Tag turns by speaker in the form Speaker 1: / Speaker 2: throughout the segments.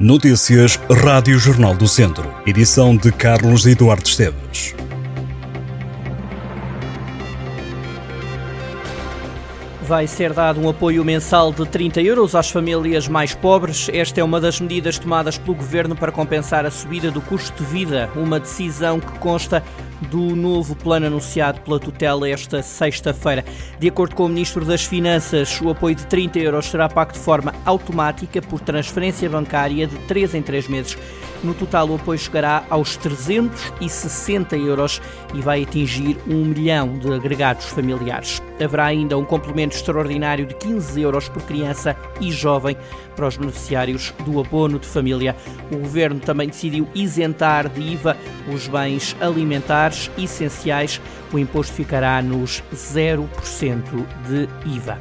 Speaker 1: Notícias Rádio Jornal do Centro. Edição de Carlos Eduardo Esteves.
Speaker 2: Vai ser dado um apoio mensal de 30 euros às famílias mais pobres. Esta é uma das medidas tomadas pelo Governo para compensar a subida do custo de vida, uma decisão que consta do novo plano anunciado pela tutela esta sexta-feira. De acordo com o Ministro das Finanças, o apoio de 30 euros será pago de forma automática por transferência bancária de 3 em 3 meses. No total, o apoio chegará aos 360 euros e vai atingir um milhão de agregados familiares. Haverá ainda um complemento extraordinário de 15 euros por criança e jovem para os beneficiários do abono de família. O Governo também decidiu isentar de IVA os bens alimentares essenciais. O imposto ficará nos 0% de IVA.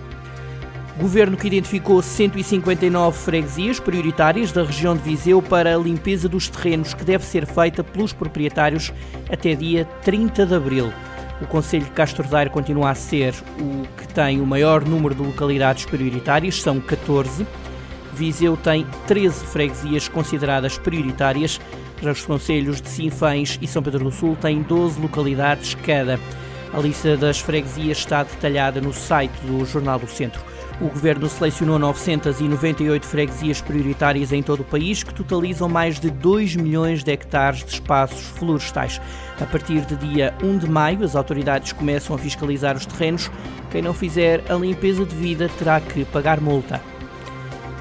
Speaker 2: Governo que identificou 159 freguesias prioritárias da região de Viseu para a limpeza dos terrenos que deve ser feita pelos proprietários até dia 30 de abril. O Conselho de Castro Daire continua a ser o que tem o maior número de localidades prioritárias, são 14. Viseu tem 13 freguesias consideradas prioritárias. Já os conselhos de Sinfãs e São Pedro do Sul têm 12 localidades cada. A lista das freguesias está detalhada no site do Jornal do Centro. O governo selecionou 998 freguesias prioritárias em todo o país, que totalizam mais de 2 milhões de hectares de espaços florestais. A partir de dia 1 de maio, as autoridades começam a fiscalizar os terrenos. Quem não fizer a limpeza devida terá que pagar multa.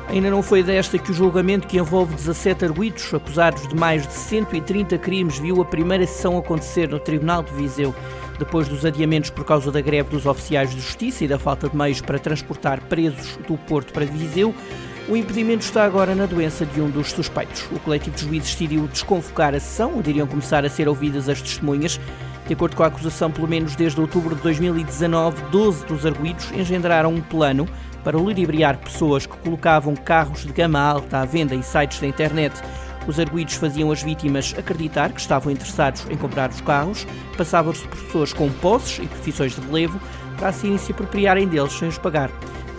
Speaker 2: Ainda não foi desta que o julgamento que envolve 17 arguidos acusados de mais de 130 crimes viu a primeira sessão acontecer no Tribunal de Viseu. Depois dos adiamentos por causa da greve dos oficiais de justiça e da falta de meios para transportar presos do Porto para Viseu, o impedimento está agora na doença de um dos suspeitos. O coletivo de juízes decidiu desconvocar a sessão, onde iriam começar a ser ouvidas as testemunhas. De acordo com a acusação, pelo menos desde outubro de 2019, 12 dos arguídos engendraram um plano para ludibriar pessoas que colocavam carros de gama alta à venda em sites da internet. Os arguídos faziam as vítimas acreditar que estavam interessados em comprar os carros, passavam-se por pessoas com posses e profissões de relevo para assim se apropriarem deles sem os pagar.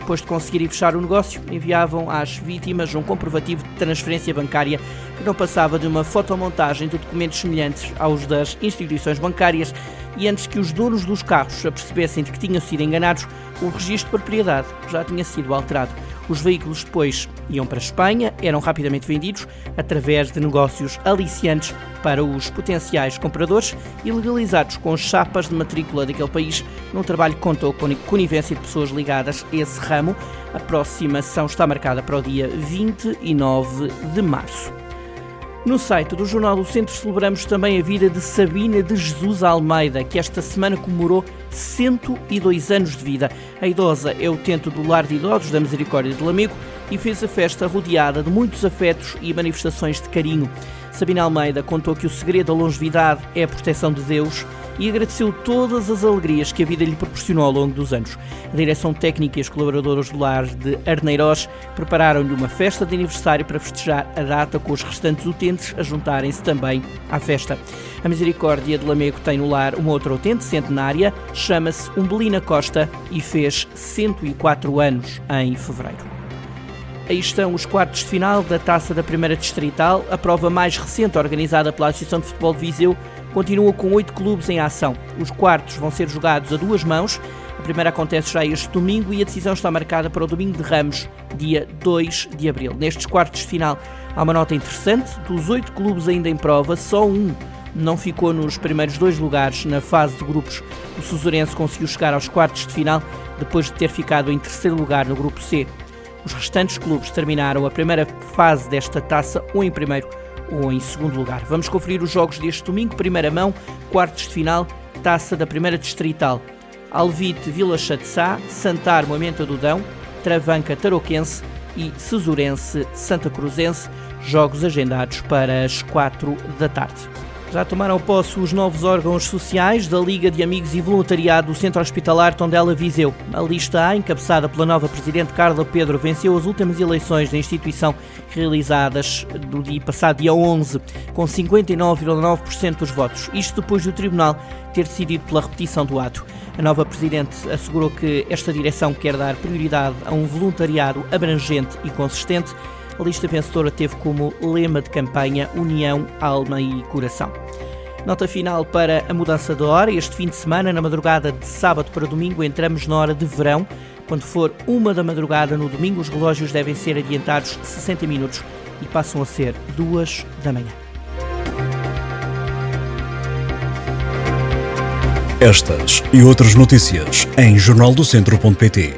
Speaker 2: Depois de conseguirem fechar o negócio, enviavam às vítimas um comprovativo de transferência bancária que não passava de uma fotomontagem de documentos semelhantes aos das instituições bancárias e antes que os donos dos carros apercebessem de que tinham sido enganados, o registro de propriedade já tinha sido alterado. Os veículos depois iam para a Espanha, eram rapidamente vendidos através de negócios aliciantes para os potenciais compradores e legalizados com chapas de matrícula daquele país, num trabalho que contou com a conivência de pessoas ligadas a esse ramo. A próxima sessão está marcada para o dia 29 de março. No site do Jornal do Centro celebramos também a vida de Sabina de Jesus Almeida, que esta semana comemorou 102 anos de vida. A idosa é utente do Lar de Idosos da Misericórdia de Lamego e fez a festa rodeada de muitos afetos e manifestações de carinho. Sabina Almeida contou que o segredo da longevidade é a proteção de Deus e agradeceu todas as alegrias que a vida lhe proporcionou ao longo dos anos. A direção técnica e os colaboradores do lar de Arneiroz prepararam-lhe uma festa de aniversário para festejar a data com os restantes utentes a juntarem-se também à festa. A Misericórdia de Lamego tem no lar uma outra utente centenária, chama-se Umbelina Costa e fez 104 anos em fevereiro. Aí estão os quartos de final da Taça da Primeira Distrital, a prova mais recente organizada pela Associação de Futebol de Viseu, continua com oito clubes em ação. Os quartos vão ser jogados a duas mãos. A primeira acontece já este domingo e a decisão está marcada para o domingo de Ramos, dia 2 de abril. Nestes quartos de final há uma nota interessante: dos oito clubes ainda em prova, só um não ficou nos primeiros dois lugares na fase de grupos. O Suzurense conseguiu chegar aos quartos de final depois de ter ficado em terceiro lugar no grupo C. Os restantes clubes terminaram a primeira fase desta taça ou em primeiro ou em segundo lugar. Vamos conferir os jogos deste domingo, primeira mão, quartos de final, taça da primeira distrital. Alvite Vila Chatzá, Santar Moimenta do Dão, Travanca Tarouquense e Cesurense Santa Cruzense, jogos agendados para as 4 da tarde. Já tomaram posse os novos órgãos sociais da Liga de Amigos e Voluntariado do Centro Hospitalar Tondela Viseu. A lista A, encabeçada pela nova Presidente Carla Pedro, venceu as últimas eleições da instituição realizadas no dia passado, dia 11, com 59,9% dos votos. Isto depois do Tribunal ter decidido pela repetição do ato. A nova Presidente assegurou que esta direção quer dar prioridade a um voluntariado abrangente e consistente A lista vencedora teve como lema de campanha União, Alma e Coração. Nota final para a mudança de hora. Este fim de semana, na madrugada de sábado para domingo, entramos na hora de verão. Quando for uma da madrugada no domingo, os relógios devem ser adiantados 60 minutos e passam a ser duas da manhã.
Speaker 1: Estas e outras notícias em jornaldocentro.pt